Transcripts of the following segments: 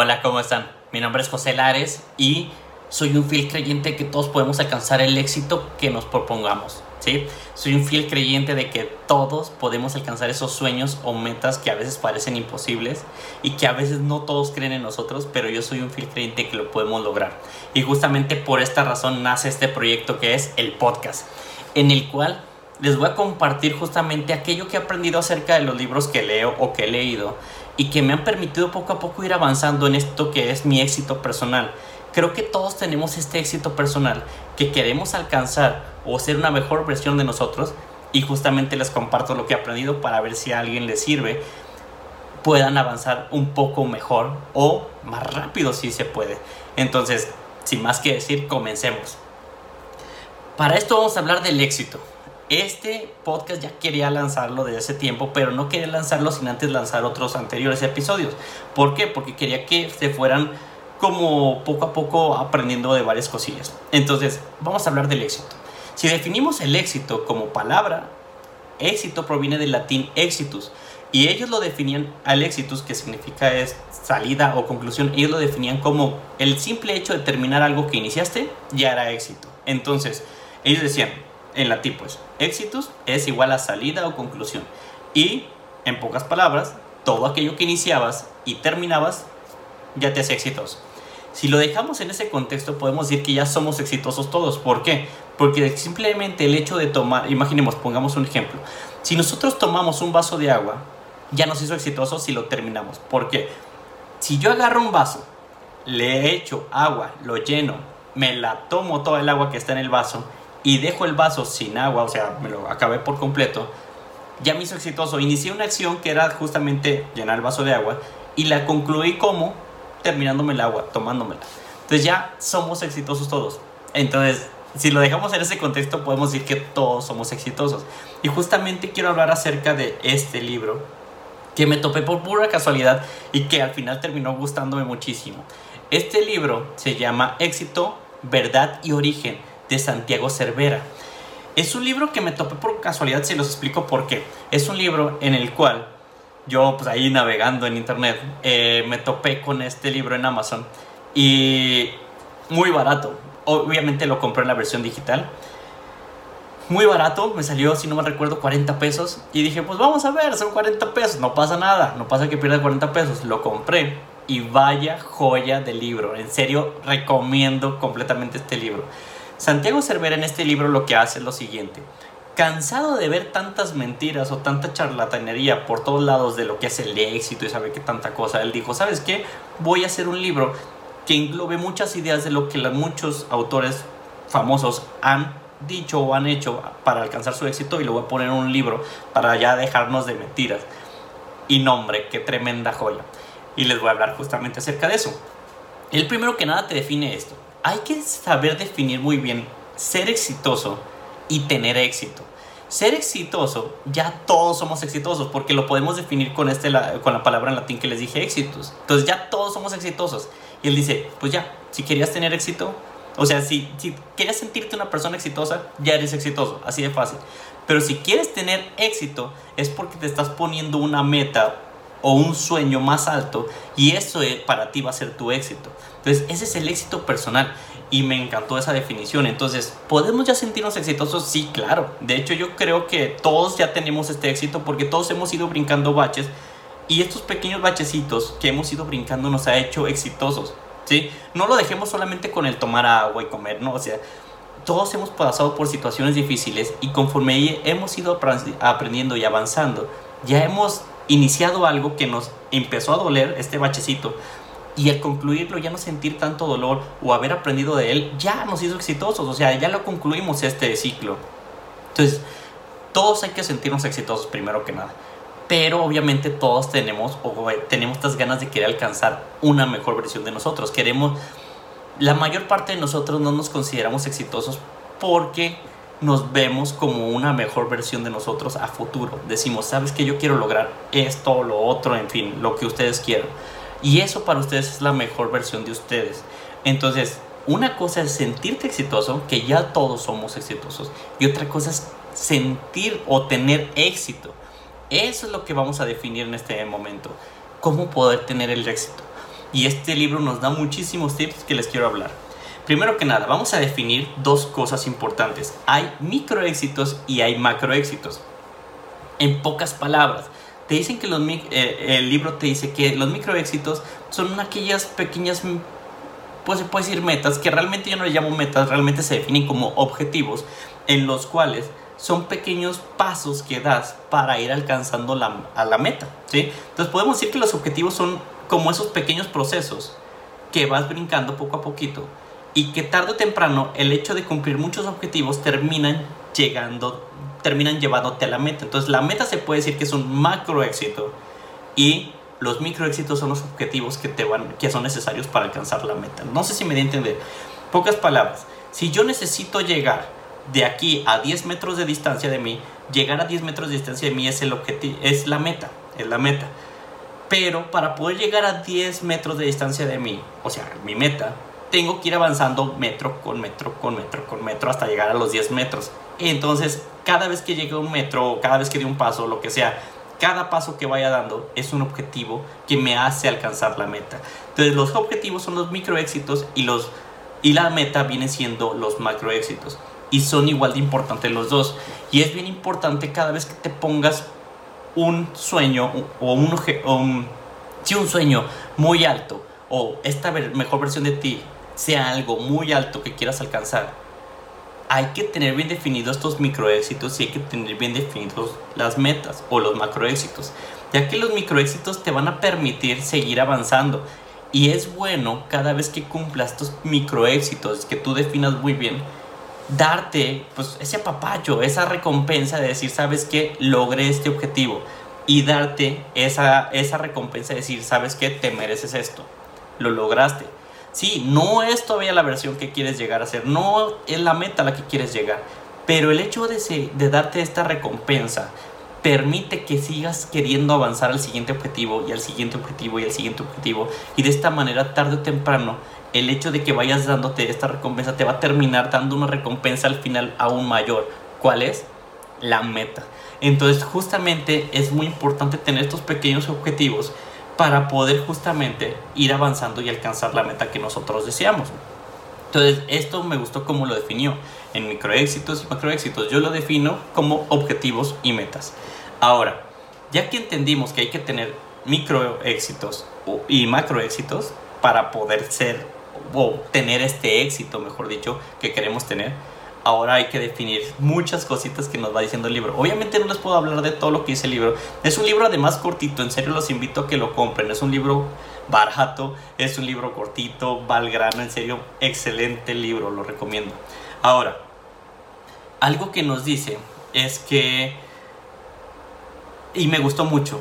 Hola, ¿cómo están? Mi nombre es José Lares y soy un fiel creyente de que todos podemos alcanzar el éxito que nos propongamos. ¿sí? Soy un fiel creyente de que todos podemos alcanzar esos sueños o metas que a veces parecen imposibles y que a veces no todos creen en nosotros, pero yo soy un fiel creyente que lo podemos lograr. Y justamente por esta razón nace este proyecto que es el podcast, en el cual les voy a compartir justamente aquello que he aprendido acerca de los libros que leo o que he leído y que me han permitido poco a poco ir avanzando en esto que es mi éxito personal. Creo que todos tenemos este éxito personal que queremos alcanzar o ser una mejor versión de nosotros y justamente les comparto lo que he aprendido para ver si a alguien le sirve puedan avanzar un poco mejor o más rápido si se puede. Entonces, sin más que decir, comencemos. Para esto vamos a hablar del éxito. Este podcast ya quería lanzarlo desde hace tiempo, pero no quería lanzarlo sin antes lanzar otros anteriores episodios. ¿Por qué? Porque quería que se fueran como poco a poco aprendiendo de varias cosillas. Entonces, vamos a hablar del éxito. Si definimos el éxito como palabra, éxito proviene del latín exitus. Y ellos lo definían al exitus, que significa es salida o conclusión, ellos lo definían como el simple hecho de terminar algo que iniciaste, ya era éxito. Entonces, ellos decían, en latín pues, éxitos es igual a salida o conclusión. Y, en pocas palabras, todo aquello que iniciabas y terminabas ya te hace exitoso. Si lo dejamos en ese contexto, podemos decir que ya somos exitosos todos. ¿Por qué? Porque simplemente el hecho de tomar, imaginemos, pongamos un ejemplo. Si nosotros tomamos un vaso de agua, ya nos hizo exitosos si lo terminamos. ¿Por qué? Si yo agarro un vaso, le echo agua, lo lleno, me la tomo toda el agua que está en el vaso y dejo el vaso sin agua, o sea, me lo acabé por completo, ya me hizo exitoso. Inicié una acción que era justamente llenar el vaso de agua y la concluí como terminándome el agua, tomándomela. Entonces ya somos exitosos todos. Entonces, si lo dejamos en ese contexto, podemos decir que todos somos exitosos. Y justamente quiero hablar acerca de este libro que me topé por pura casualidad y que al final terminó gustándome muchísimo. Este libro se llama Éxito, Verdad y Origen de Santiago Cervera. Es un libro que me topé por casualidad, se los explico por qué. Es un libro en el cual yo, pues ahí navegando en internet, eh, me topé con este libro en Amazon y muy barato. Obviamente lo compré en la versión digital. Muy barato, me salió, si no me recuerdo, 40 pesos. Y dije, pues vamos a ver, son 40 pesos, no pasa nada, no pasa que pierda 40 pesos. Lo compré y vaya joya de libro. En serio, recomiendo completamente este libro. Santiago Cervera en este libro lo que hace es lo siguiente. Cansado de ver tantas mentiras o tanta charlatanería por todos lados de lo que es el éxito y sabe que tanta cosa, él dijo, ¿sabes qué? Voy a hacer un libro que englobe muchas ideas de lo que muchos autores famosos han dicho o han hecho para alcanzar su éxito y lo voy a poner en un libro para ya dejarnos de mentiras. Y nombre, qué tremenda joya. Y les voy a hablar justamente acerca de eso. El primero que nada te define esto hay que saber definir muy bien ser exitoso y tener éxito. Ser exitoso, ya todos somos exitosos, porque lo podemos definir con, este, la, con la palabra en latín que les dije, éxitos. Entonces ya todos somos exitosos. Y él dice, pues ya, si querías tener éxito, o sea, si, si querías sentirte una persona exitosa, ya eres exitoso, así de fácil. Pero si quieres tener éxito, es porque te estás poniendo una meta o un sueño más alto y eso para ti va a ser tu éxito. Entonces, ese es el éxito personal y me encantó esa definición. Entonces, ¿podemos ya sentirnos exitosos? Sí, claro. De hecho, yo creo que todos ya tenemos este éxito porque todos hemos ido brincando baches y estos pequeños bachecitos que hemos ido brincando nos ha hecho exitosos. ¿sí? No lo dejemos solamente con el tomar agua y comer, no, o sea, todos hemos pasado por situaciones difíciles y conforme hemos ido aprendiendo y avanzando, ya hemos iniciado algo que nos empezó a doler, este bachecito, y al concluirlo ya no sentir tanto dolor o haber aprendido de él, ya nos hizo exitosos, o sea, ya lo concluimos este ciclo. Entonces, todos hay que sentirnos exitosos primero que nada. Pero obviamente todos tenemos o tenemos estas ganas de querer alcanzar una mejor versión de nosotros. Queremos la mayor parte de nosotros no nos consideramos exitosos porque nos vemos como una mejor versión de nosotros a futuro. Decimos, ¿sabes que Yo quiero lograr esto, lo otro, en fin, lo que ustedes quieran. Y eso para ustedes es la mejor versión de ustedes. Entonces, una cosa es sentirte exitoso, que ya todos somos exitosos. Y otra cosa es sentir o tener éxito. Eso es lo que vamos a definir en este momento. ¿Cómo poder tener el éxito? y este libro nos da muchísimos tips que les quiero hablar. Primero que nada, vamos a definir dos cosas importantes. Hay micro éxitos y hay macro éxitos. En pocas palabras, te dicen que los, eh, el libro te dice que los micro éxitos son aquellas pequeñas, pues se puede decir metas, que realmente yo no le llamo metas, realmente se definen como objetivos, en los cuales son pequeños pasos que das para ir alcanzando la, a la meta, ¿sí? Entonces podemos decir que los objetivos son como esos pequeños procesos que vas brincando poco a poquito y que tarde o temprano el hecho de cumplir muchos objetivos terminan llegando, terminan llevándote a la meta. Entonces la meta se puede decir que es un macro éxito y los micro éxitos son los objetivos que, te van, que son necesarios para alcanzar la meta. No sé si me di a entender. Pocas palabras, si yo necesito llegar de aquí a 10 metros de distancia de mí, llegar a 10 metros de distancia de mí es el es la meta, es la meta. Pero para poder llegar a 10 metros de distancia de mí, o sea, mi meta, tengo que ir avanzando metro con metro con metro con metro hasta llegar a los 10 metros. Entonces, cada vez que llegue un metro, cada vez que dé un paso, lo que sea, cada paso que vaya dando es un objetivo que me hace alcanzar la meta. Entonces, los objetivos son los micro éxitos y, los, y la meta viene siendo los macro éxitos. Y son igual de importantes los dos. Y es bien importante cada vez que te pongas un sueño o un, o un, sí, un sueño muy alto o esta mejor versión de ti sea algo muy alto que quieras alcanzar, hay que tener bien definidos estos microéxitos y hay que tener bien definidos las metas o los macroéxitos, ya que los microéxitos te van a permitir seguir avanzando. Y es bueno cada vez que cumplas estos microéxitos que tú definas muy bien, darte pues ese apapacho, esa recompensa de decir, sabes que logré este objetivo y darte esa, esa recompensa de decir, sabes que te mereces esto, lo lograste Sí, no es todavía la versión que quieres llegar a ser, no es la meta a la que quieres llegar, pero el hecho de, de darte esta recompensa permite que sigas queriendo avanzar al siguiente objetivo y al siguiente objetivo y al siguiente objetivo y de esta manera tarde o temprano el hecho de que vayas dándote esta recompensa te va a terminar dando una recompensa al final aún mayor. ¿Cuál es? La meta. Entonces justamente es muy importante tener estos pequeños objetivos para poder justamente ir avanzando y alcanzar la meta que nosotros deseamos. Entonces, esto me gustó como lo definió en microéxitos y macroéxitos. Yo lo defino como objetivos y metas. Ahora, ya que entendimos que hay que tener microéxitos y macroéxitos para poder ser o tener este éxito, mejor dicho, que queremos tener, ahora hay que definir muchas cositas que nos va diciendo el libro. Obviamente no les puedo hablar de todo lo que dice el libro. Es un libro además cortito, en serio los invito a que lo compren. Es un libro barato, es un libro cortito, va en serio, excelente libro, lo recomiendo. Ahora, algo que nos dice es que, y me gustó mucho,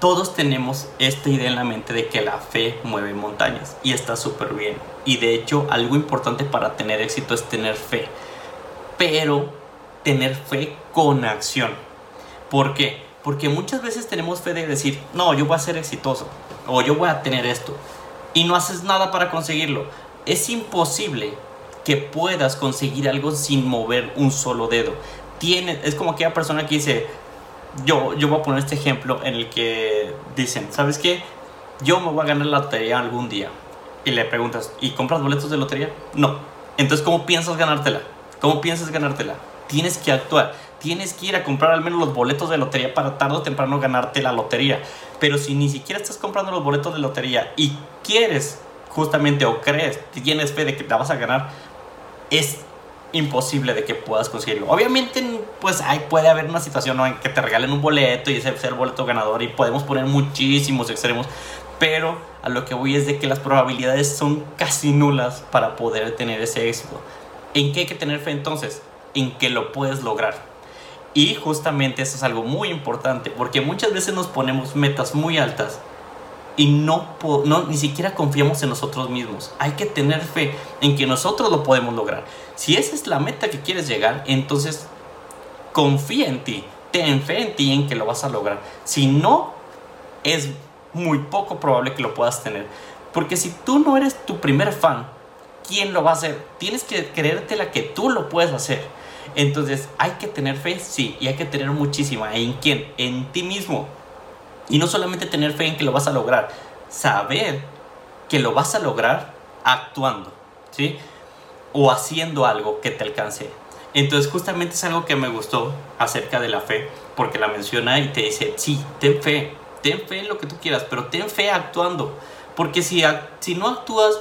todos tenemos esta idea en la mente de que la fe mueve montañas y está súper bien. Y de hecho, algo importante para tener éxito es tener fe pero tener fe con acción. ¿Por qué? Porque muchas veces tenemos fe de decir, no, yo voy a ser exitoso o yo voy a tener esto y no haces nada para conseguirlo. Es imposible que puedas conseguir algo sin mover un solo dedo. Es como aquella persona que dice, yo, yo voy a poner este ejemplo en el que dicen, ¿sabes qué? Yo me voy a ganar la lotería algún día. Y le preguntas, ¿y compras boletos de lotería? No. Entonces, ¿cómo piensas ganártela? ¿Cómo piensas ganártela? Tienes que actuar. Tienes que ir a comprar al menos los boletos de lotería para tarde o temprano ganarte la lotería. Pero si ni siquiera estás comprando los boletos de lotería y quieres justamente o crees, tienes fe de que vas a ganar, es imposible de que puedas conseguirlo. Obviamente, pues hay, puede haber una situación en que te regalen un boleto y ese sea el boleto ganador y podemos poner muchísimos extremos, pero a lo que voy es de que las probabilidades son casi nulas para poder tener ese éxito. ¿En qué hay que tener fe entonces? En que lo puedes lograr. Y justamente eso es algo muy importante, porque muchas veces nos ponemos metas muy altas y no, no ni siquiera confiamos en nosotros mismos. Hay que tener fe en que nosotros lo podemos lograr. Si esa es la meta que quieres llegar, entonces confía en ti, ten fe en ti en que lo vas a lograr. Si no, es muy poco probable que lo puedas tener. Porque si tú no eres tu primer fan, quién lo va a hacer. Tienes que creértela que tú lo puedes hacer. Entonces, hay que tener fe, sí, y hay que tener muchísima. ¿En quién? En ti mismo. Y no solamente tener fe en que lo vas a lograr, saber que lo vas a lograr actuando, ¿sí? O haciendo algo que te alcance. Entonces justamente es algo que me gustó acerca de la fe, porque la menciona y te dice, sí, ten fe, ten fe en lo que tú quieras, pero ten fe actuando. Porque si, si no actúas,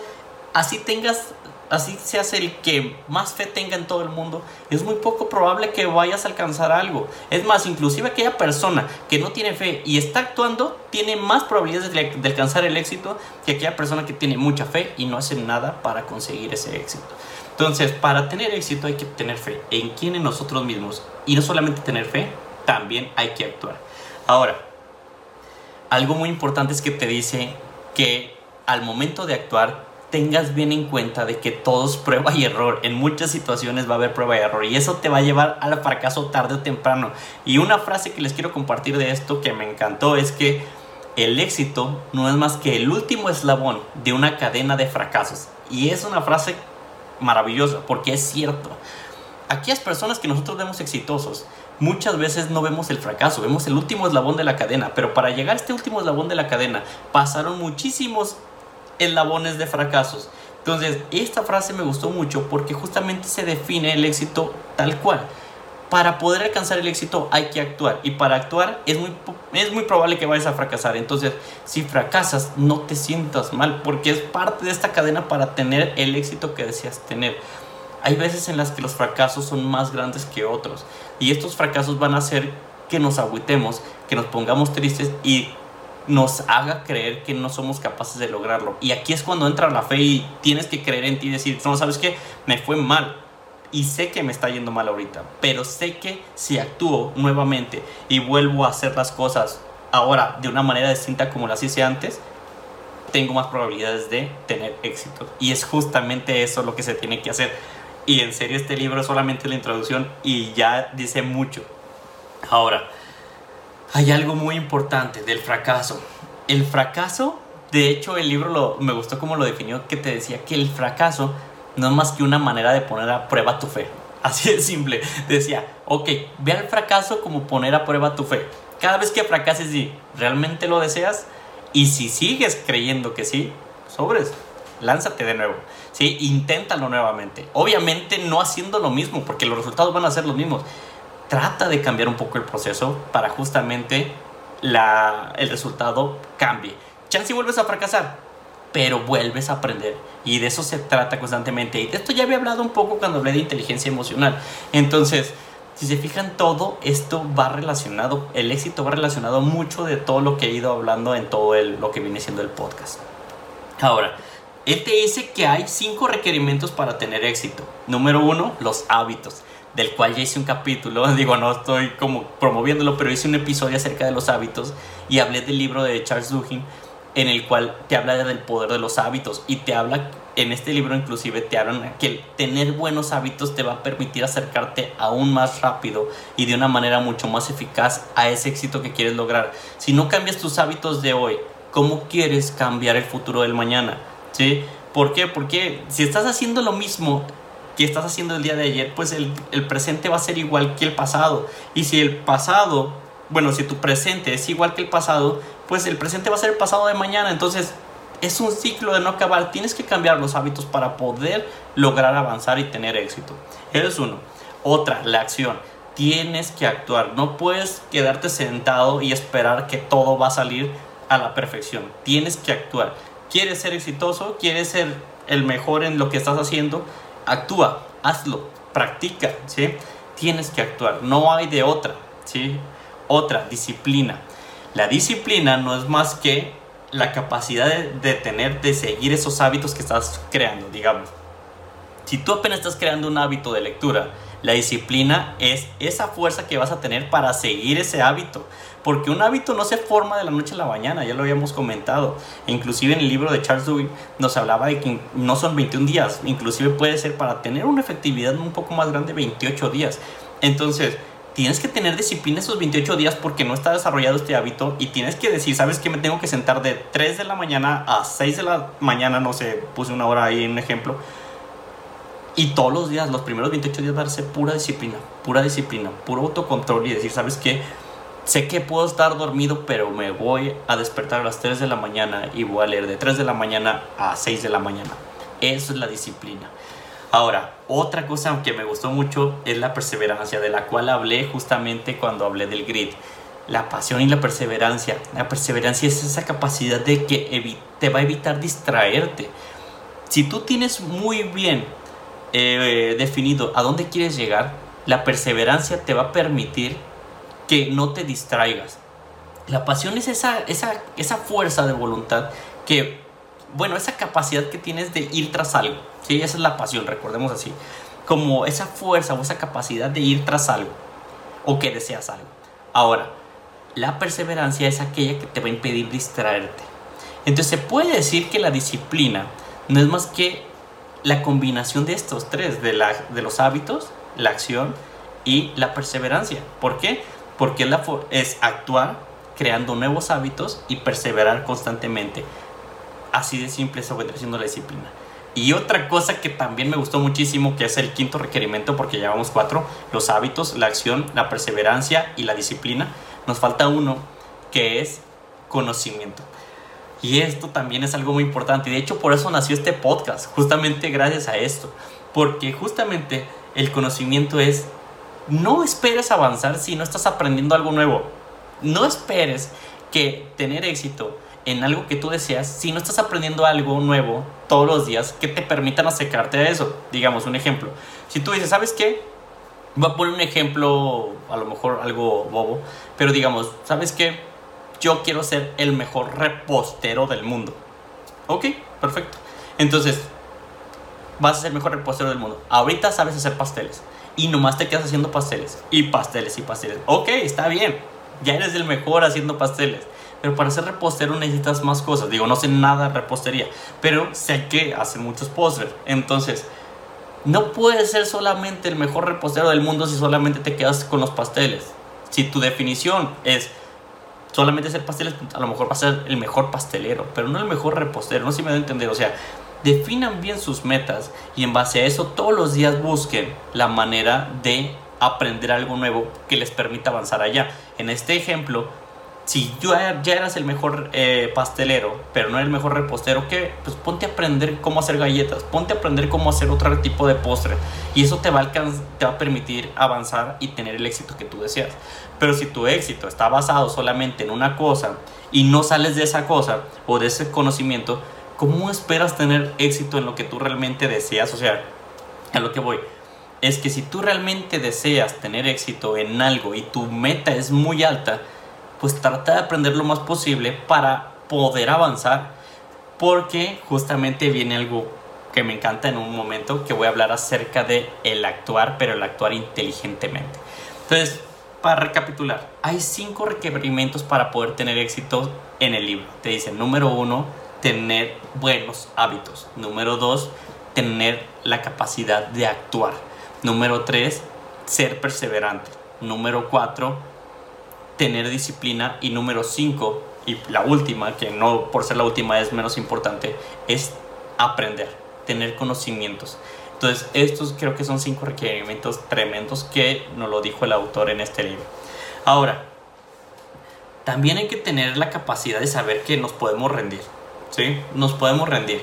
así tengas así seas el que más fe tenga en todo el mundo, es muy poco probable que vayas a alcanzar algo. Es más, inclusive aquella persona que no tiene fe y está actuando, tiene más probabilidades de, alcanzar el éxito que aquella persona que tiene mucha fe y no hace nada para conseguir ese éxito. Entonces, para tener éxito hay que tener fe en quién en nosotros mismos. Y no solamente tener fe, también hay que actuar. Ahora, algo muy importante es que te dice que al momento de actuar tengas bien en cuenta de que todo es prueba y error. En muchas situaciones va a haber prueba y error y eso te va a llevar al fracaso tarde o temprano. Y una frase que les quiero compartir de esto que me encantó es que el éxito no es más que el último eslabón de una cadena de fracasos. Y es una frase maravillosa porque es cierto. Aquellas personas que nosotros vemos exitosos, muchas veces no vemos el fracaso, vemos el último eslabón de la cadena, pero para llegar a este último eslabón de la cadena pasaron muchísimos eslabones de fracasos. Entonces, esta frase me gustó mucho porque justamente se define el éxito tal cual. Para poder alcanzar el éxito hay que actuar y para actuar es muy, es muy probable que vayas a fracasar. Entonces, si fracasas, no te sientas mal porque es parte de esta cadena para tener el éxito que deseas tener. Hay veces en las que los fracasos son más grandes que otros y estos fracasos van a hacer que nos agüitemos, que nos pongamos tristes y nos haga creer que no somos capaces de lograrlo. Y aquí es cuando entra la fe y tienes que creer en ti y decir, no, sabes qué, me fue mal. Y sé que me está yendo mal ahorita, pero sé que si actúo nuevamente y vuelvo a hacer las cosas ahora de una manera distinta como las hice antes, tengo más probabilidades de tener éxito. Y es justamente eso lo que se tiene que hacer. Y en serio este libro es solamente la introducción y ya dice mucho. Ahora, hay algo muy importante del fracaso. El fracaso, de hecho el libro lo, me gustó como lo definió, que te decía que el fracaso no es más que una manera de poner a prueba tu fe. Así de simple. Decía, ok, ve al fracaso como poner a prueba tu fe. Cada vez que fracases, si realmente lo deseas y si sigues creyendo que sí, sobres, lánzate de nuevo. ¿sí? Inténtalo nuevamente. Obviamente no haciendo lo mismo, porque los resultados van a ser los mismos trata de cambiar un poco el proceso para justamente la, el resultado cambie. Chance vuelves a fracasar, pero vuelves a aprender. Y de eso se trata constantemente. Y de esto ya había hablado un poco cuando hablé de inteligencia emocional. Entonces, si se fijan, todo esto va relacionado, el éxito va relacionado mucho de todo lo que he ido hablando en todo lo que viene siendo el podcast. Ahora, él te dice que hay cinco requerimientos para tener éxito. Número uno, los hábitos del cual ya hice un capítulo, digo, no estoy como promoviéndolo, pero hice un episodio acerca de los hábitos y hablé del libro de Charles Duhigg en el cual te habla del poder de los hábitos y te habla, en este libro inclusive te hablan que tener buenos hábitos te va a permitir acercarte aún más rápido y de una manera mucho más eficaz a ese éxito que quieres lograr. Si no cambias tus hábitos de hoy, ¿cómo quieres cambiar el futuro del mañana? ¿Sí? ¿Por qué? Porque si estás haciendo lo mismo que estás haciendo el día de ayer, pues el, presente va a ser igual que el pasado. Y si el pasado, bueno, si tu presente es igual que el pasado, pues el presente va a ser el pasado de mañana. Entonces es un ciclo de no acabar. Tienes que cambiar los hábitos para poder lograr avanzar y tener éxito. Es uno. Otra, la acción. Tienes que actuar. No puedes quedarte sentado y esperar que todo va a salir a la perfección. Tienes que actuar. ¿Quieres ser exitoso? ¿Quieres ser el mejor en lo que estás haciendo? Actúa, hazlo, practica, ¿sí? Tienes que actuar, no hay de otra, ¿sí? Otra, disciplina. La disciplina no es más que la capacidad de, tener, de seguir esos hábitos que estás creando, digamos. Si tú apenas estás creando un hábito de lectura, la disciplina es esa fuerza que vas a tener para seguir ese hábito. Porque un hábito no se forma de la noche a la mañana, ya lo habíamos comentado. Inclusive en el libro de Charles Dewey nos hablaba de que no son 21 días, inclusive puede ser para tener una efectividad un poco más grande 28 días. Entonces, tienes que tener disciplina esos 28 días porque no está desarrollado este hábito y tienes que decir, ¿sabes qué? Me tengo que sentar de 3 de la mañana a 6 de la mañana, no sé, puse una hora ahí en un ejemplo. Y todos los días, los primeros 28 días, darse pura disciplina, pura disciplina, puro autocontrol y decir, ¿sabes qué? sé que puedo estar dormido, pero me voy a despertar a las 3 de la mañana y voy a leer de 3 de la mañana a 6 de la mañana. Eso es la disciplina. Ahora, otra cosa que me gustó mucho es la perseverancia, de la cual hablé justamente cuando hablé del grid. La pasión y la perseverancia. La perseverancia es esa capacidad de que te va a evitar distraerte. Si tú tienes muy bien eh, definido a dónde quieres llegar, la perseverancia te va a permitir que no te distraigas. La pasión es esa, esa, esa fuerza de voluntad que, bueno, esa capacidad que tienes de ir tras algo. ¿sí? Esa es la pasión, recordemos así. Como esa fuerza o esa capacidad de ir tras algo o que deseas algo. Ahora, la perseverancia es aquella que te va a impedir distraerte. Entonces se puede decir que la disciplina no es más que la combinación de estos tres, de, la, de los hábitos, la acción y la perseverancia. ¿Por qué? Porque es actuar creando nuevos hábitos y perseverar constantemente. Así de simple es obedeciendo la disciplina. Y otra cosa que también me gustó muchísimo, que es el quinto requerimiento, porque llevamos cuatro, los hábitos, la acción, la perseverancia y la disciplina. Nos falta uno, que es conocimiento. Y esto también es algo muy importante. De hecho por eso nació este podcast, justamente gracias a esto. Porque justamente el conocimiento es, no esperes avanzar si no estás aprendiendo algo nuevo. No esperes que tener éxito en algo que tú deseas si no estás aprendiendo algo nuevo todos los días que te permitan acercarte a eso. Digamos, un ejemplo. Si tú dices, ¿sabes qué? Voy a poner un ejemplo, a lo mejor algo bobo, pero digamos, ¿sabes qué? Yo quiero ser el mejor repostero del mundo. Ok, perfecto. Entonces, vas a ser el mejor repostero del mundo. Ahorita sabes hacer pasteles y nomás te quedas haciendo pasteles y pasteles y pasteles. Ok, está bien. Ya eres el mejor haciendo pasteles. Pero para ser repostero necesitas más cosas. Digo, no sé nada de repostería, pero sé que hace muchos postres. Entonces, no puedes ser solamente el mejor repostero del mundo si solamente te quedas con los pasteles. Si tu definición es solamente hacer pasteles, a lo mejor vas a ser el mejor pastelero, pero no el mejor repostero. No sé si me da a entender. O sea, definan bien sus metas y en base a eso todos los días busquen la manera de aprender algo nuevo que les permita avanzar allá. En este ejemplo, si ya, ya eras el mejor eh, pastelero, pero no el mejor repostero, ¿qué? Pues ponte a aprender cómo hacer galletas, ponte a aprender cómo hacer otro tipo de postre. Y eso te va, a te va a permitir avanzar y tener el éxito que tú deseas. Pero si tu éxito está basado solamente en una cosa y no sales de esa cosa o de ese conocimiento, ¿cómo esperas tener éxito en lo que tú realmente deseas? O sea, a lo que voy es que si tú realmente deseas tener éxito en algo y tu meta es muy alta, pues trata de aprender lo más posible para poder avanzar. Porque justamente viene algo que me encanta en un momento que voy a hablar acerca de el actuar, pero el actuar inteligentemente. Entonces, para recapitular, hay cinco requerimientos para poder tener éxito en el libro. Te dicen, número uno, tener buenos hábitos. Número dos, tener la capacidad de actuar. Número tres, ser perseverante. Número cuatro, tener disciplina y número 5 y la última, que no por ser la última es menos importante, es aprender, tener conocimientos. Entonces, estos creo que son cinco requerimientos tremendos que nos lo dijo el autor en este libro. Ahora, también hay que tener la capacidad de saber que nos podemos rendir, ¿sí? Nos podemos rendir.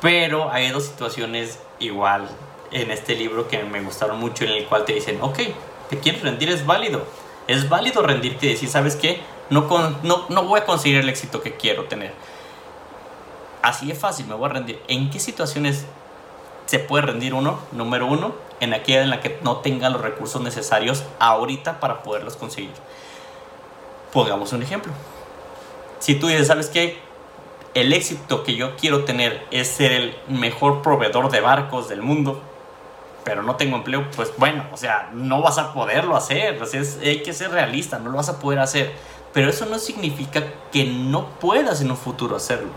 Pero hay dos situaciones igual en este libro que me gustaron mucho en el cual te dicen, ok, te quieres rendir, es válido es válido rendirte y decir, ¿sabes qué? No, no, no voy a conseguir el éxito que quiero tener. Así es fácil, me voy a rendir. ¿En qué situaciones se puede rendir uno? Número uno, en aquella en la que no tenga los recursos necesarios ahorita para poderlos conseguir. Pongamos un ejemplo. Si tú dices, ¿sabes qué? El éxito que yo quiero tener es ser el mejor proveedor de barcos del mundo pero no tengo empleo, pues bueno, o sea, no vas a poderlo hacer, hay que ser realista, no lo vas a poder hacer, pero eso no significa que no puedas en un futuro hacerlo.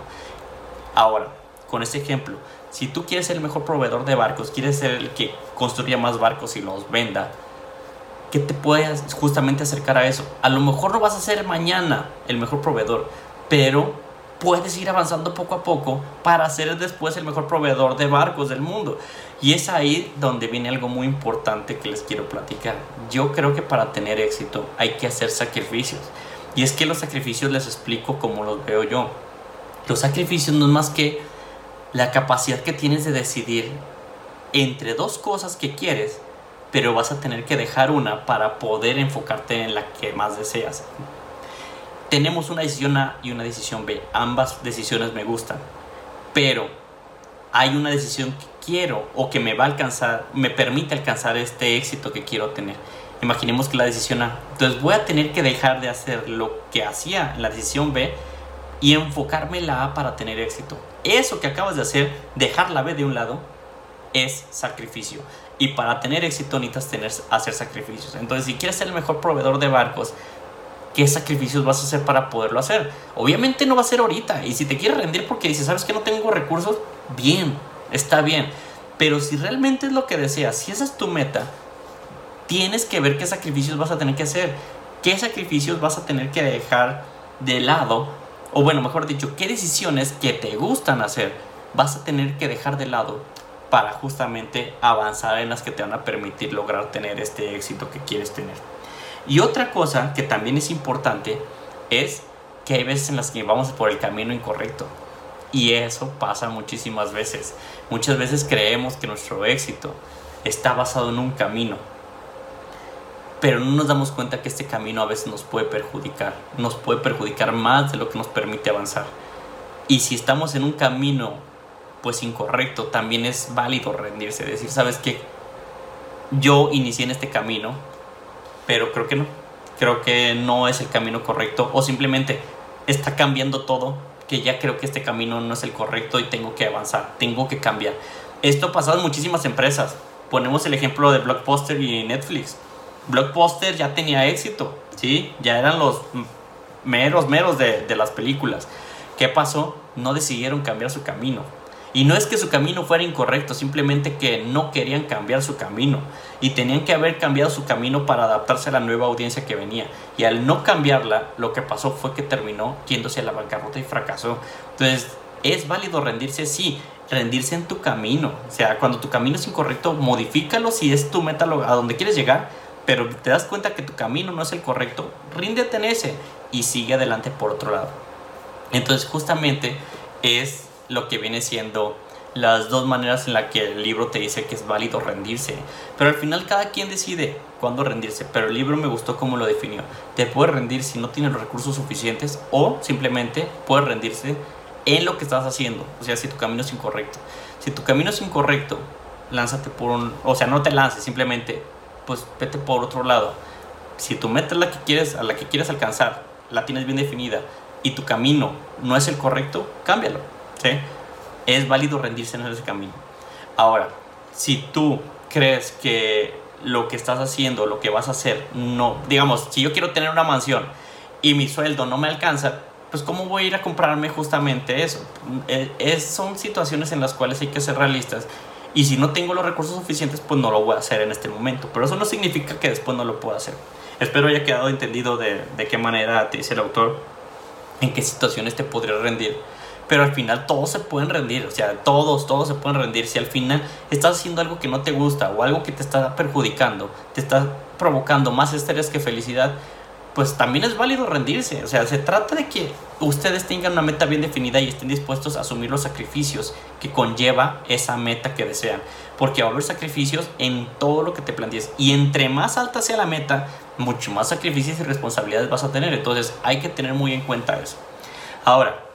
Ahora, con este ejemplo, si tú quieres ser el mejor proveedor de barcos, quieres ser el que construya más barcos y los venda, ¿qué te puedes justamente acercar a eso? A lo mejor no vas a ser mañana el mejor proveedor, pero puedes ir avanzando poco a poco para ser después el mejor proveedor de barcos del mundo. Y es ahí donde viene algo muy importante que les quiero platicar. Yo creo que para tener éxito hay que hacer sacrificios. Y es que los sacrificios les explico como los veo yo. Los sacrificios no es más que la capacidad que tienes de decidir entre dos cosas que quieres, pero vas a tener que dejar una para poder enfocarte en la que más deseas. Tenemos una decisión A y una decisión B. Ambas decisiones me gustan, pero hay una decisión que quiero o que me va a alcanzar, me permite alcanzar este éxito que quiero tener. Imaginemos que la decisión A, entonces voy a tener que dejar de hacer lo que hacía en la decisión B y enfocarme en la A para tener éxito. Eso que acabas de hacer, dejar la B de un lado, es sacrificio. Y para tener éxito necesitas tener, hacer sacrificios. Entonces, si quieres ser el mejor proveedor de barcos, ¿qué sacrificios vas a hacer para poderlo hacer? Obviamente no va a ser ahorita. Y si te quieres rendir porque dices, ¿sabes que no tengo recursos? Bien, está bien. Pero si realmente es lo que deseas, si esa es tu meta, tienes que ver qué sacrificios vas a tener que hacer. ¿Qué sacrificios vas a tener que dejar de lado? O bueno, mejor dicho, qué decisiones que te gustan hacer vas a tener que dejar de lado para justamente avanzar en las que te van a permitir lograr tener este éxito que quieres tener. Y otra cosa que también es importante es que hay veces en las que vamos por el camino incorrecto. Y eso pasa muchísimas veces. Muchas veces creemos que nuestro éxito está basado en un camino. Pero no nos damos cuenta que este camino a veces nos puede perjudicar. Nos puede perjudicar más de lo que nos permite avanzar. Y si estamos en un camino pues incorrecto, también es válido rendirse. Decir, ¿sabes qué? Yo inicié en este camino, pero creo que no. Creo que no es el camino correcto. O simplemente está cambiando todo que ya creo que este camino no es el correcto y tengo que avanzar, tengo que cambiar. Esto ha pasado en muchísimas empresas. Ponemos el ejemplo de Blockbuster y Netflix. Blockbuster ya tenía éxito, ¿sí? Ya eran los meros, meros de, de las películas. ¿Qué pasó? No decidieron cambiar su camino. Y no es que su camino fuera incorrecto, simplemente que no querían cambiar su camino. Y tenían que haber cambiado su camino para adaptarse a la nueva audiencia que venía. Y al no cambiarla, lo que pasó fue que terminó yéndose a la bancarrota y fracasó. Entonces, ¿es válido rendirse? Sí, rendirse en tu camino. O sea, cuando tu camino es incorrecto, modifícalo si es tu meta a donde quieres llegar. Pero te das cuenta que tu camino no es el correcto, ríndete en ese y sigue adelante por otro lado. Entonces, justamente es lo que viene siendo las dos maneras en las que el libro te dice que es válido rendirse. Pero al final cada quien decide cuándo rendirse. Pero el libro me gustó cómo lo definió. Te puedes rendir si no tienes recursos suficientes o simplemente puedes rendirse en lo que estás haciendo. O sea, si tu camino es incorrecto. Si tu camino es incorrecto, lánzate por un... O sea, no te lances, simplemente pues vete por otro lado. Si tu meta la que quieres, a la que quieres alcanzar, la tienes bien definida y tu camino no es el correcto, cámbialo es válido rendirse en ese camino. Ahora, si tú crees que lo que estás haciendo, lo que vas a hacer, no, digamos, si yo quiero tener una mansión y mi sueldo no me alcanza, pues ¿cómo voy a ir a comprarme justamente eso? Eh, es, son situaciones en las cuales hay que ser realistas y si no tengo los recursos suficientes, pues no lo voy a hacer en este momento, pero eso no significa que después no lo pueda hacer. Espero haya quedado entendido de, de qué manera te dice el autor, en qué situaciones te podría rendir pero al final todos se pueden rendir, o sea, todos, todos se pueden rendir. Si al final estás haciendo algo que no te gusta o algo que te está perjudicando, te está provocando más estrés que felicidad, pues también es válido rendirse. O sea, se trata de que ustedes tengan una meta bien definida y estén dispuestos a asumir los sacrificios que conlleva esa meta que desean. Porque va a sacrificios en todo lo que te plantees. Y entre más alta sea la meta, mucho más sacrificios y responsabilidades vas a tener. Entonces hay que tener muy en cuenta eso. Ahora,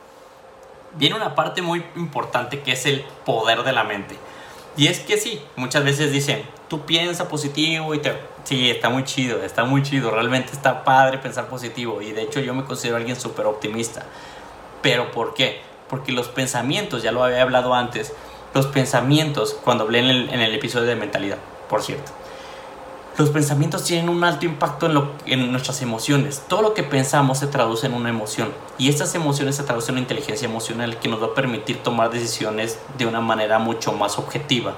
viene una parte muy importante que es el poder de la mente. Y es que sí, muchas veces dicen, tú piensa positivo y te... Sí, está muy chido, está muy chido, realmente está padre pensar positivo y de hecho yo me considero alguien súper optimista. Pero ¿por qué? Porque los pensamientos, ya lo había hablado antes, los pensamientos, cuando hablé en el episodio de mentalidad, por cierto, los pensamientos tienen un alto impacto en, nuestras emociones. Todo lo que pensamos se traduce en una emoción y estas emociones se traducen en una inteligencia emocional que nos va a permitir tomar decisiones de una manera mucho más objetiva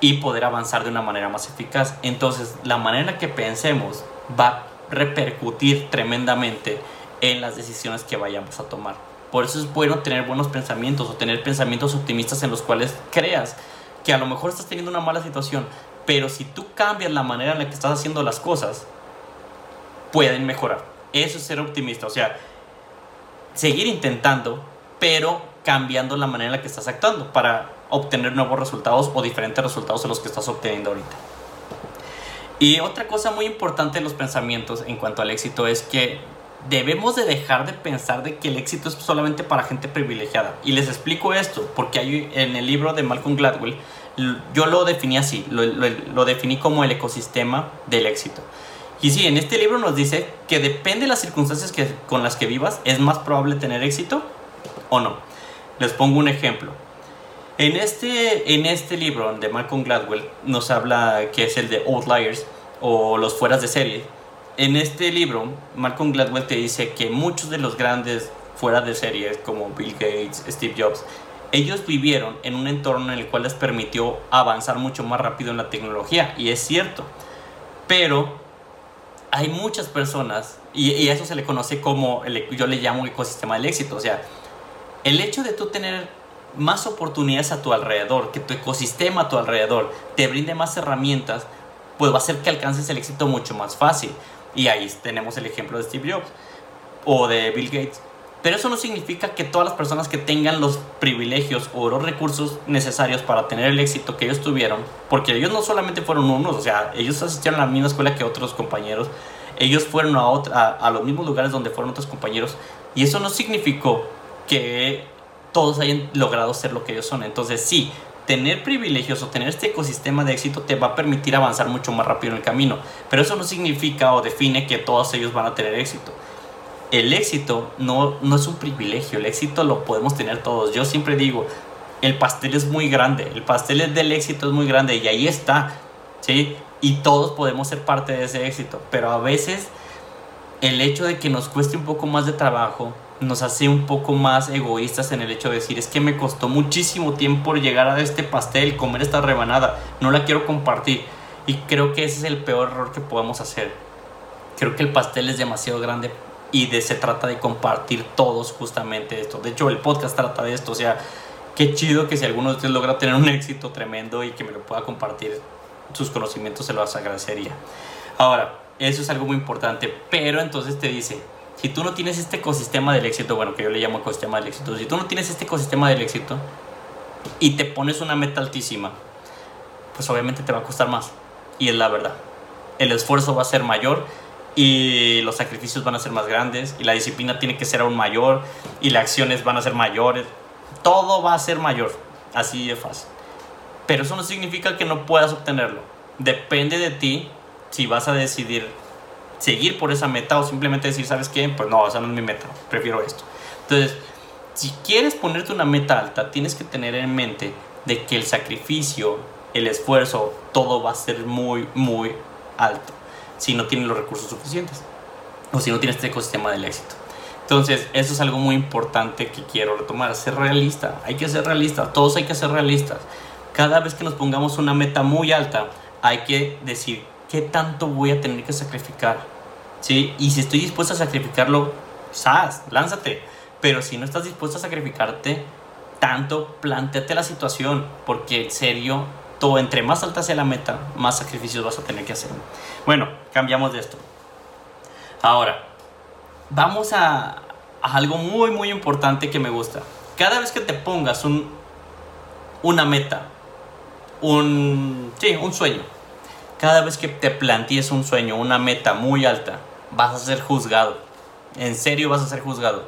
y poder avanzar de una manera más eficaz. Entonces, la manera que pensemos va a repercutir tremendamente en las decisiones que vayamos a tomar. Por eso es bueno tener buenos pensamientos o tener pensamientos optimistas en los cuales creas que a lo mejor estás teniendo una mala situación, pero si tú cambias la manera en la que estás haciendo las cosas, pueden mejorar. Eso es ser optimista, o sea, seguir intentando, pero cambiando la manera en la que estás actuando para obtener nuevos resultados o diferentes resultados de los que estás obteniendo ahorita. Y otra cosa muy importante en los pensamientos en cuanto al éxito es que debemos de dejar de pensar de que el éxito es solamente para gente privilegiada. Y les explico esto, porque hay en el libro de Malcolm Gladwell, yo lo definí así, lo, lo, definí como el ecosistema del éxito. Y sí, en este libro nos dice que depende de las circunstancias que, con las que vivas, es más probable tener éxito o no. Les pongo un ejemplo. En este, en este libro de Malcolm Gladwell nos habla que es el de Outliers o los fueras de serie en este libro, Malcolm Gladwell te dice que muchos de los grandes fuera de series, como Bill Gates, Steve Jobs, ellos vivieron en un entorno en el cual les permitió avanzar mucho más rápido en la tecnología, y es cierto. Pero hay muchas personas, y, a eso se le conoce como, el, yo le llamo ecosistema del éxito, o sea, el hecho de tú tener más oportunidades a tu alrededor, que tu ecosistema a tu alrededor te brinde más herramientas, pues va a hacer que alcances el éxito mucho más fácil. Y ahí tenemos el ejemplo de Steve Jobs o de Bill Gates. Pero eso no significa que todas las personas que tengan los privilegios o los recursos necesarios para tener el éxito que ellos tuvieron, porque ellos no solamente fueron unos, o sea, ellos asistieron a la misma escuela que otros compañeros, ellos fueron a, otra, a, los mismos lugares donde fueron otros compañeros, y eso no significó que todos hayan logrado ser lo que ellos son. Entonces sí, tener privilegios o tener este ecosistema de éxito te va a permitir avanzar mucho más rápido en el camino. Pero eso no significa o define que todos ellos van a tener éxito. El éxito no, no es un privilegio, el éxito lo podemos tener todos. Yo siempre digo, el pastel es muy grande, el pastel del éxito es muy grande y ahí está, ¿sí? Y todos podemos ser parte de ese éxito, pero a veces el hecho de que nos cueste un poco más de trabajo, nos hace un poco más egoístas en el hecho de decir, es que me costó muchísimo tiempo llegar a este pastel, comer esta rebanada, no la quiero compartir. Y creo que ese es el peor error que podemos hacer. Creo que el pastel es demasiado grande y de, se trata de compartir todos justamente esto. De hecho, el podcast trata de esto. O sea, qué chido que si alguno de ustedes logra tener un éxito tremendo y que me lo pueda compartir sus conocimientos, se los agradecería. Ahora, eso es algo muy importante, pero entonces te dice, si tú no tienes este ecosistema del éxito, bueno, que yo le llamo ecosistema del éxito, si tú no tienes este ecosistema del éxito y te pones una meta altísima, pues obviamente te va a costar más. Y es la verdad. El esfuerzo va a ser mayor y los sacrificios van a ser más grandes y la disciplina tiene que ser aún mayor y las acciones van a ser mayores. Todo va a ser mayor. Así de fácil. Pero eso no significa que no puedas obtenerlo. Depende de ti si vas a decidir seguir por esa meta o simplemente decir, ¿sabes qué? Pues no, esa no es mi meta, prefiero esto. Entonces, si quieres ponerte una meta alta, tienes que tener en mente de que el sacrificio, el esfuerzo, todo va a ser muy, muy alto si no tienes los recursos suficientes o si no tienes este ecosistema del éxito. Entonces, eso es algo muy importante que quiero retomar, ser realista. Hay que ser realista, todos hay que ser realistas. Cada vez que nos pongamos una meta muy alta, hay que decir, ¿qué tanto voy a tener que sacrificar? ¿sí? Y si estoy dispuesto a sacrificarlo, ¡zas! Lánzate. Pero si no estás dispuesto a sacrificarte tanto, planteate la situación, porque en serio, todo, entre más alta sea la meta, más sacrificios vas a tener que hacer. Bueno, cambiamos de esto. Ahora, vamos a, a algo muy, muy importante que me gusta. Cada vez que te pongas un, una meta, un, sí, un sueño, cada vez que te plantees un sueño, una meta muy alta, vas a ser juzgado. En serio vas a ser juzgado.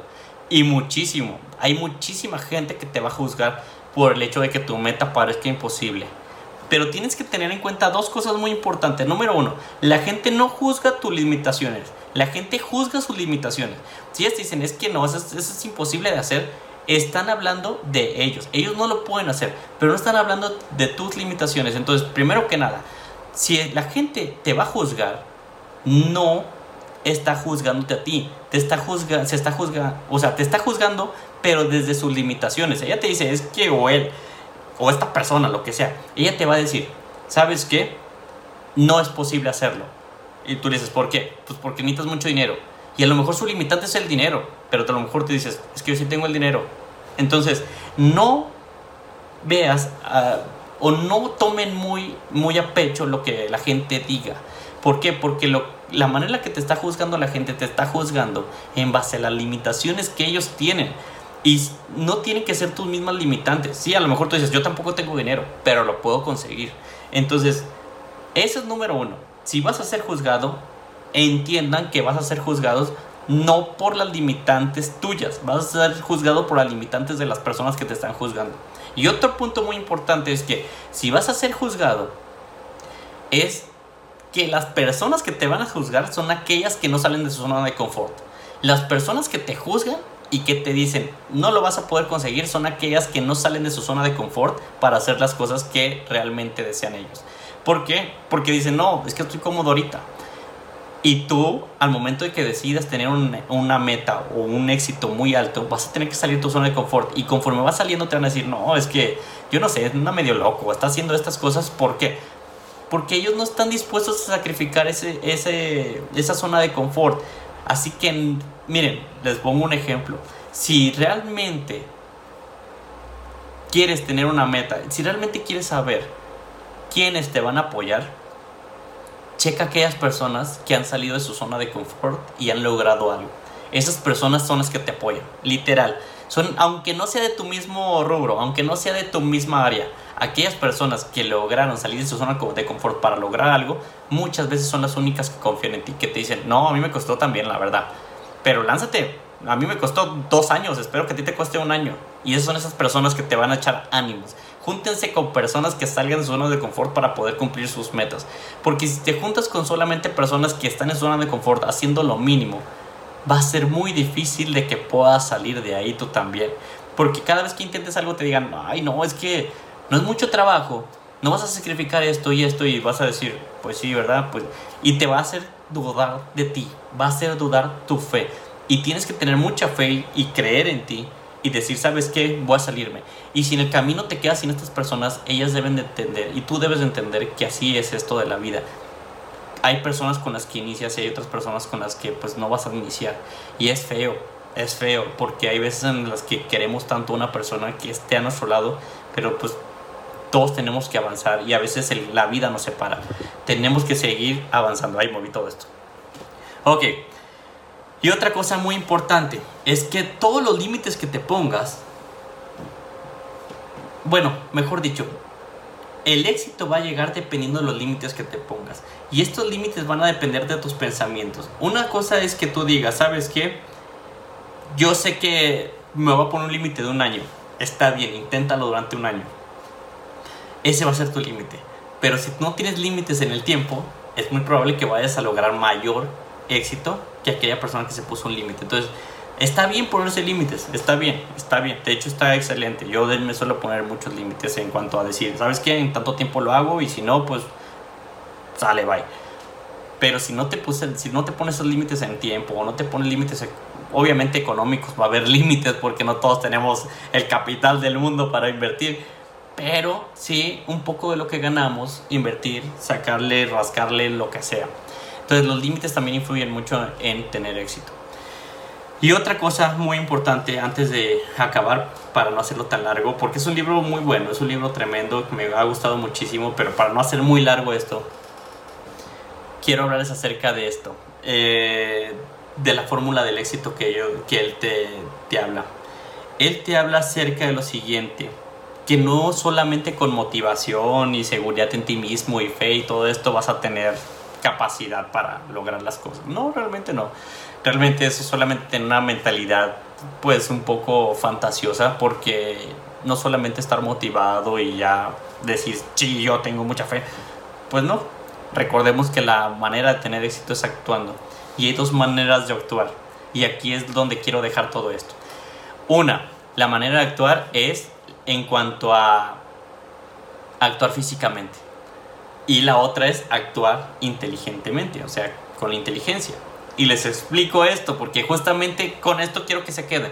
Y muchísimo. Hay muchísima gente que te va a juzgar por el hecho de que tu meta parezca imposible. Pero tienes que tener en cuenta dos cosas muy importantes. Número uno, la gente no juzga tus limitaciones. La gente juzga sus limitaciones. Si ellos dicen es que no, eso es, imposible de hacer, están hablando de ellos. Ellos no lo pueden hacer, pero no están hablando de tus limitaciones. Entonces, primero que nada, si la gente te va a juzgar, no está juzgándote a ti, te está juzga, se está juzgando, o sea, te está juzgando, pero desde sus limitaciones. Ella te dice, es que o él, o esta persona, lo que sea, ella te va a decir, ¿sabes qué? No es posible hacerlo. Y tú le dices, ¿por qué? Pues porque necesitas mucho dinero. Y a lo mejor su limitante es el dinero, pero a lo mejor te dices, es que yo sí tengo el dinero. Entonces, no veas ah, o no tomen muy, muy a pecho lo que la gente diga. ¿Por qué? Porque la manera en la que te está juzgando la gente te está juzgando en base a las limitaciones que ellos tienen. Y no tienen que ser tus mismas limitantes. Sí, a lo mejor tú dices, yo tampoco tengo dinero, pero lo puedo conseguir. Entonces, eso es número uno. Si vas a ser juzgado, entiendan que vas a ser juzgados no por las limitantes tuyas, vas a ser juzgado por las limitantes de las personas que te están juzgando. Y otro punto muy importante es que si vas a ser juzgado, es que las personas que te van a juzgar son aquellas que no salen de su zona de confort. Las personas que te juzgan y que te dicen no lo vas a poder conseguir son aquellas que no salen de su zona de confort para hacer las cosas que realmente desean ellos. ¿Por qué? Porque dicen, no, es que estoy cómodo ahorita. Y tú, al momento de que decidas tener una meta o un éxito muy alto, vas a tener que salir de tu zona de confort. Y conforme vas saliendo, te van a decir, no, es que yo no sé, es una medio loco, está haciendo estas cosas. ¿Por qué? Porque ellos no están dispuestos a sacrificar ese, ese, esa zona de confort. Así que, miren, les pongo un ejemplo. Si realmente quieres tener una meta, si realmente quieres saber quiénes te van a apoyar, checa aquellas personas que han salido de su zona de confort y han logrado algo. Esas personas son las que te apoyan, literal. Son, aunque no sea de tu mismo rubro, aunque no sea de tu misma área, aquellas personas que lograron salir de su zona de confort para lograr algo, muchas veces son las únicas que confían en ti, que te dicen, no, a mí me costó también, la verdad. Pero lánzate, a mí me costó dos años, espero que a ti te cueste un año. Y esas son esas personas que te van a echar ánimos. Júntense con personas que salgan de su zona de confort para poder cumplir sus metas. Porque si te juntas con solamente personas que están en zona de confort haciendo lo mínimo, va a ser muy difícil de que puedas salir de ahí tú también. Porque cada vez que intentes algo te digan, ay no, es que no es mucho trabajo, no vas a sacrificar esto y esto y vas a decir, pues sí, ¿verdad? Pues, y te va a hacer dudar de ti, va a hacer dudar tu fe. Y tienes que tener mucha fe y creer en ti y decir, ¿sabes qué? Voy a salirme. Y si en el camino te quedas sin estas personas, ellas deben de entender y tú debes de entender que así es esto de la vida. Hay personas con las que inicias y hay otras personas con las que pues no vas a iniciar. Y es feo, es feo, porque hay veces en las que queremos tanto una persona que esté a nuestro lado, pero pues todos tenemos que avanzar y a veces la vida nos separa. Tenemos que seguir avanzando. Ahí moví todo esto. Ok, y otra cosa muy importante es que todos los límites que te pongas, bueno, mejor dicho, el éxito va a llegar dependiendo de los límites que te pongas. Y estos límites van a depender de tus pensamientos. Una cosa es que tú digas, ¿sabes qué? Yo sé que me voy a poner un límite de un año. Está bien, inténtalo durante un año. Ese va a ser tu límite. Pero si no tienes límites en el tiempo, es muy probable que vayas a lograr mayor éxito que aquella persona que se puso un límite. Entonces, está bien ponerse límites, está bien, está bien. De hecho, está excelente. Yo me suelo poner muchos límites en cuanto a decir, ¿sabes qué? En tanto tiempo lo hago y si no, pues sale, bye. Pero si no te, puse, si no te pones esos límites en tiempo o no te pones límites, obviamente económicos, va a haber límites porque no todos tenemos el capital del mundo para invertir. Pero sí, un poco de lo que ganamos, invertir, sacarle, rascarle, lo que sea. Entonces los límites también influyen mucho en tener éxito. Y otra cosa muy importante antes de acabar, para no hacerlo tan largo, porque es un libro muy bueno, es un libro tremendo, que me ha gustado muchísimo, pero para no hacer muy largo esto, quiero hablarles acerca de esto, eh, de la fórmula del éxito que, yo, que él te, te habla. Él te habla acerca de lo siguiente, que no solamente con motivación y seguridad en ti mismo y fe y todo esto vas a tener capacidad para lograr las cosas. No, realmente no. Realmente eso solamente tiene una mentalidad pues un poco fantasiosa porque no solamente estar motivado y ya decir, sí, yo tengo mucha fe. Pues no. Recordemos que la manera de tener éxito es actuando. Y hay dos maneras de actuar. Y aquí es donde quiero dejar todo esto. Una, la manera de actuar es en cuanto a actuar físicamente. Y la otra es actuar inteligentemente, o sea, con inteligencia. Y les explico esto porque justamente con esto quiero que se queden.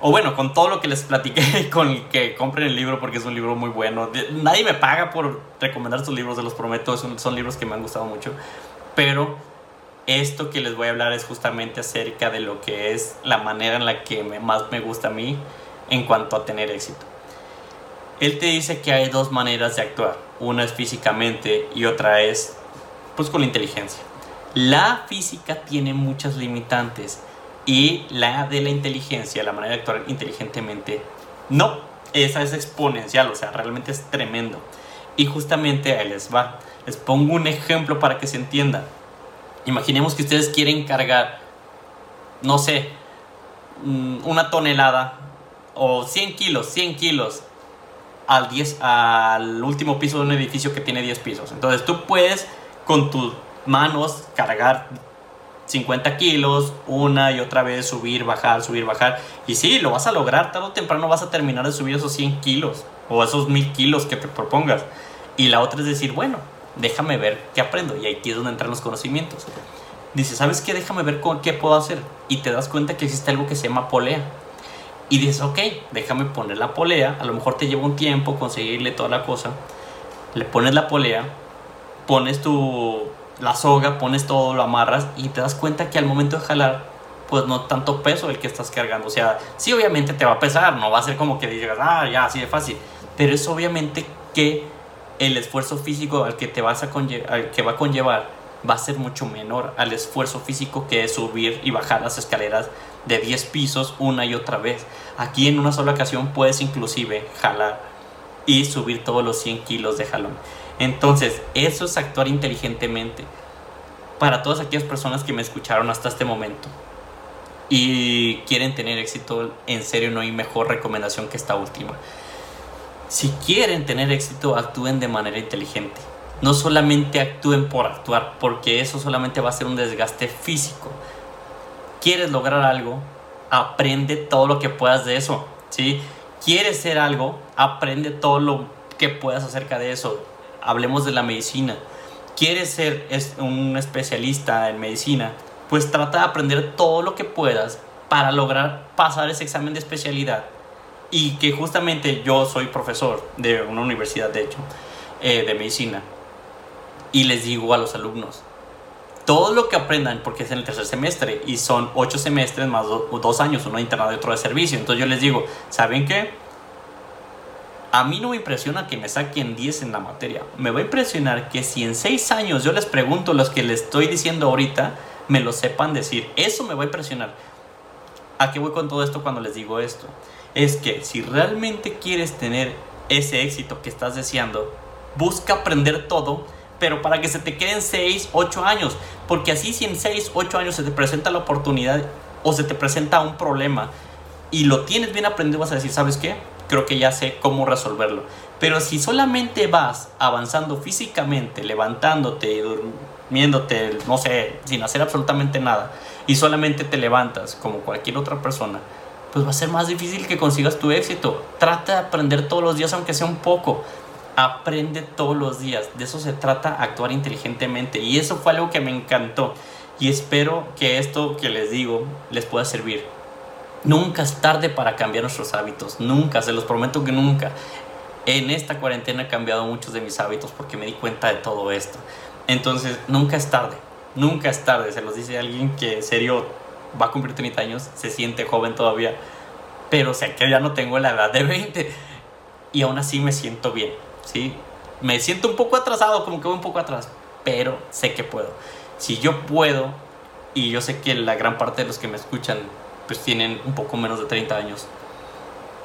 O bueno, con todo lo que les platiqué, con que compren el libro porque es un libro muy bueno. Nadie me paga por recomendar sus libros, se los prometo, son, son libros que me han gustado mucho. Pero esto que les voy a hablar es justamente acerca de lo que es la manera en la que más me gusta a mí en cuanto a tener éxito. Él te dice que hay dos maneras de actuar. Una es físicamente y otra es pues con la inteligencia. La física tiene muchas limitantes y la de la inteligencia, la manera de actuar inteligentemente, no, esa es exponencial, o sea, realmente es tremendo. Y justamente ahí les va. Les pongo un ejemplo para que se entienda. Imaginemos que ustedes quieren cargar, no sé, mm, una tonelada o 100 kilos, 100 kilos al, 10, al último piso de un edificio que tiene 10 pisos. Entonces tú puedes con tus manos cargar 50 kilos, una y otra vez subir, bajar, subir, bajar. Y sí, lo vas a lograr, tarde o temprano vas a terminar de subir esos 100 kilos o esos 1000 kilos que te propongas. Y la otra es decir, bueno, déjame ver qué aprendo. Y aquí es donde entran los conocimientos. Dice, ¿sabes qué? Déjame ver qué puedo hacer. Y te das cuenta que existe algo que se llama polea. Y dices, ok, déjame poner la polea. A lo mejor te lleva un tiempo conseguirle toda la cosa. Le pones la polea, pones tu la soga, pones todo, lo amarras y te das cuenta que al momento de jalar, pues no tanto peso el que estás cargando. O sea, sí, obviamente te va a pesar, no va a ser como que digas, ah, ya, así de fácil. Pero es obviamente que el esfuerzo físico al que te vas a que va a conllevar va a ser mucho menor al esfuerzo físico que es subir y bajar las escaleras de 10 pisos una y otra vez. Aquí en una sola ocasión puedes inclusive jalar y subir todos los 100 kilos de jalón. Entonces, eso es actuar inteligentemente. Para todas aquellas personas que me escucharon hasta este momento y quieren tener éxito, en serio no hay mejor recomendación que esta última. Si quieren tener éxito, actúen de manera inteligente. No solamente actúen por actuar, porque eso solamente va a ser un desgaste físico. ¿Quieres lograr algo? Aprende todo lo que puedas de eso. ¿sí? ¿Quieres ser algo? Aprende todo lo que puedas acerca de eso hablemos de la medicina, quieres ser un especialista en medicina, pues trata de aprender todo lo que puedas para lograr pasar ese examen de especialidad. Y que justamente yo soy profesor de una universidad, de hecho, eh, de medicina. Y les digo a los alumnos, todo lo que aprendan, porque es en el tercer semestre y son ocho semestres más dos años, uno de internado y otro de servicio. Entonces yo les digo, ¿saben qué? a mí no me impresiona que me saquen 10 en la materia. Me va a impresionar que si en 6 años yo les pregunto los que les estoy diciendo ahorita, me lo sepan decir. Eso me va a impresionar. ¿A qué voy con todo esto cuando les digo esto? Es que si realmente quieres tener ese éxito que estás deseando, busca aprender todo, pero para que se te queden 6, 8 años. Porque así si en 6, 8 años se te presenta la oportunidad o se te presenta un problema y lo tienes bien aprendido, vas a decir, ¿sabes qué? creo que ya sé cómo resolverlo. Pero si solamente vas avanzando físicamente, levantándote, durmiéndote, no sé, sin hacer absolutamente nada, y solamente te levantas como cualquier otra persona, pues va a ser más difícil que consigas tu éxito. Trata de aprender todos los días, aunque sea un poco. Aprende todos los días. De eso se trata, actuar inteligentemente. Y eso fue algo que me encantó. Y espero que esto que les digo les pueda servir. Nunca es tarde para cambiar nuestros hábitos, nunca, se los prometo que nunca. En esta cuarentena he cambiado muchos de mis hábitos porque me di cuenta de todo esto. Entonces, nunca es tarde, nunca es tarde. Se los dice alguien que en serio va a cumplir 30 años, se siente joven todavía, pero sé que ya no tengo la edad de 20 y aún así me siento bien, ¿sí? Me siento un poco atrasado, como que voy un poco atrás, pero sé que puedo. Si yo puedo, y yo sé que la gran parte de los que me escuchan pues tienen un poco menos de 30 años,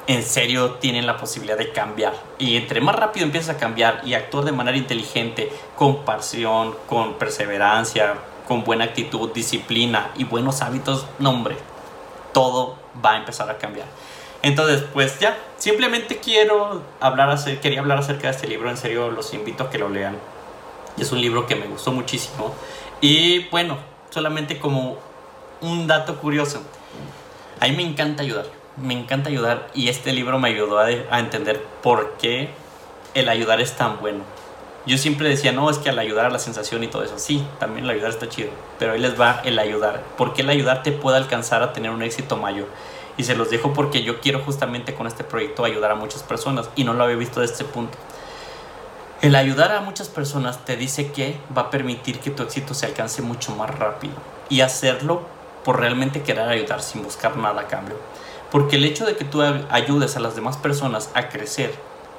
en serio tienen la posibilidad de cambiar. Y entre más rápido empiezas a cambiar y actuar de manera inteligente, con pasión, con perseverancia, con buena actitud, disciplina y buenos hábitos, no hombre, todo va a empezar a cambiar. Entonces, pues ya, simplemente quiero hablar, quería hablar acerca de este libro, en serio los invito a que lo lean. Es un libro que me gustó muchísimo. Y bueno, solamente como un dato curioso, a mí me encanta ayudar, me encanta ayudar y este libro me ayudó a, entender por qué el ayudar es tan bueno. Yo siempre decía, no, es que al ayudar a la sensación y todo eso, sí, también el ayudar está chido, pero ahí les va el ayudar, porque el ayudar te puede alcanzar a tener un éxito mayor. Y se los dejo porque yo quiero justamente con este proyecto ayudar a muchas personas y no lo había visto de este punto. El ayudar a muchas personas te dice que va a permitir que tu éxito se alcance mucho más rápido y hacerlo por realmente querer ayudar sin buscar nada a cambio. Porque el hecho de que tú ayudes a las demás personas a crecer,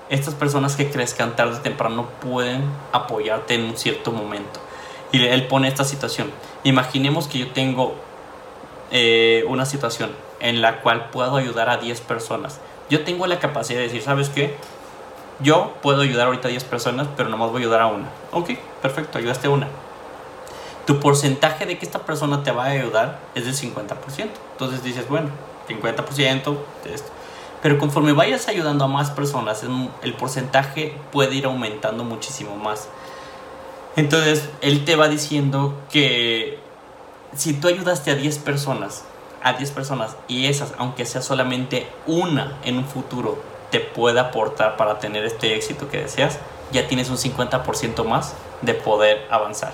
estas personas que crezcan tarde o temprano pueden apoyarte en un cierto momento. Y él pone esta situación. Imaginemos que yo tengo eh, una situación en la cual puedo ayudar a 10 personas. Yo tengo la capacidad de decir, ¿sabes qué? Yo puedo ayudar ahorita a 10 personas, pero nomás voy a ayudar a una. Ok, perfecto, ayudaste a una. Tu porcentaje de que esta persona te va a ayudar es del 50%. Entonces dices, bueno, 50% de esto. Pero conforme vayas ayudando a más personas, el porcentaje puede ir aumentando muchísimo más. Entonces, él te va diciendo que si tú ayudaste a 10 personas, a 10 personas, y esas, aunque sea solamente una en un futuro, te pueda aportar para tener este éxito que deseas, ya tienes un 50% más de poder avanzar.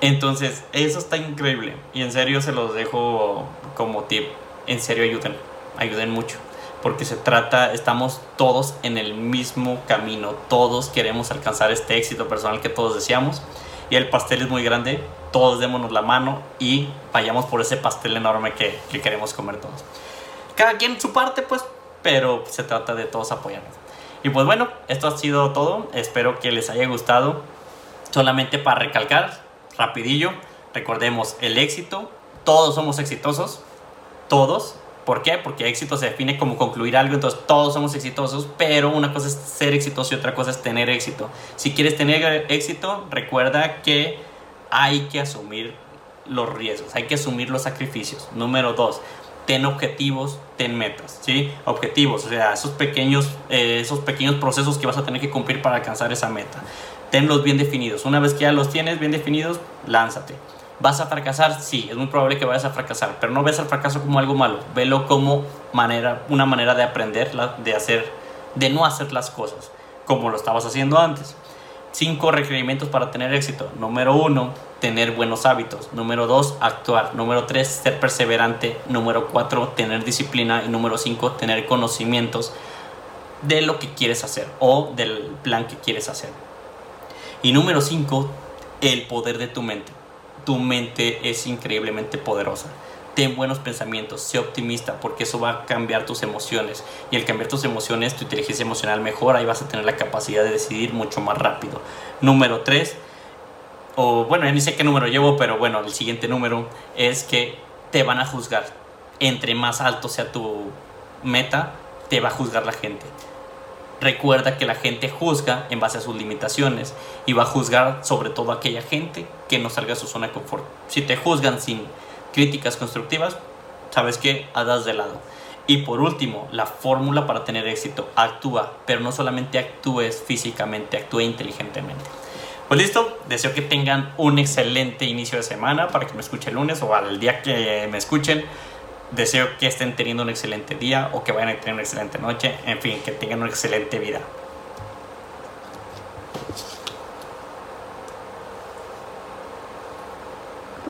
Entonces, eso está increíble. Y en serio se los dejo como tip. En serio ayuden, ayuden mucho. Porque se trata, estamos todos en el mismo camino. Todos queremos alcanzar este éxito personal que todos deseamos. Y el pastel es muy grande. Todos démonos la mano y vayamos por ese pastel enorme que, que queremos comer todos. Cada quien su parte, pues, pero se trata de todos apoyarnos. Y pues bueno, esto ha sido todo. Espero que les haya gustado. Solamente para recalcar, rapidillo, recordemos el éxito. Todos somos exitosos. Todos. ¿Por qué? Porque éxito se define como concluir algo, entonces todos somos exitosos, pero una cosa es ser exitoso y otra cosa es tener éxito. Si quieres tener éxito, recuerda que hay que asumir los riesgos, hay que asumir los sacrificios. Número dos, ten objetivos, ten metas, ¿sí? Objetivos, o sea, esos pequeños, eh, esos pequeños procesos que vas a tener que cumplir para alcanzar esa meta. Tenlos bien definidos. Una vez que ya los tienes bien definidos, lánzate. ¿Vas a fracasar? Sí, es muy probable que vayas a fracasar, pero no ves al fracaso como algo malo, velo como manera, una manera de aprender, de hacer, de no hacer las cosas como lo estabas haciendo antes. Cinco requerimientos para tener éxito. Número uno, tener buenos hábitos. Número dos, actuar. Número tres, ser perseverante. Número cuatro, tener disciplina. Y número cinco, tener conocimientos de lo que quieres hacer o del plan que quieres hacer. Y número cinco, el poder de tu mente. Tu mente es increíblemente poderosa ten buenos pensamientos, sé optimista, porque eso va a cambiar tus emociones. Y al cambiar tus emociones, tu inteligencia emocional mejora y vas a tener la capacidad de decidir mucho más rápido. Número 3, o bueno, ya ni sé qué número llevo, pero bueno, el siguiente número es que te van a juzgar. Entre más alto sea tu meta, te va a juzgar la gente. Recuerda que la gente juzga en base a sus limitaciones y va a juzgar sobre todo a aquella gente que no salga de su zona de confort. Si te juzgan sin críticas constructivas, sabes que hadas de lado. Y por último, la fórmula para tener éxito, actúa, pero no solamente actúes físicamente, actúe inteligentemente. Pues listo, deseo que tengan un excelente inicio de semana para que me escuchen el lunes o al día que me escuchen. Deseo que estén teniendo un excelente día o que vayan a tener una excelente noche. En fin, que tengan una excelente vida.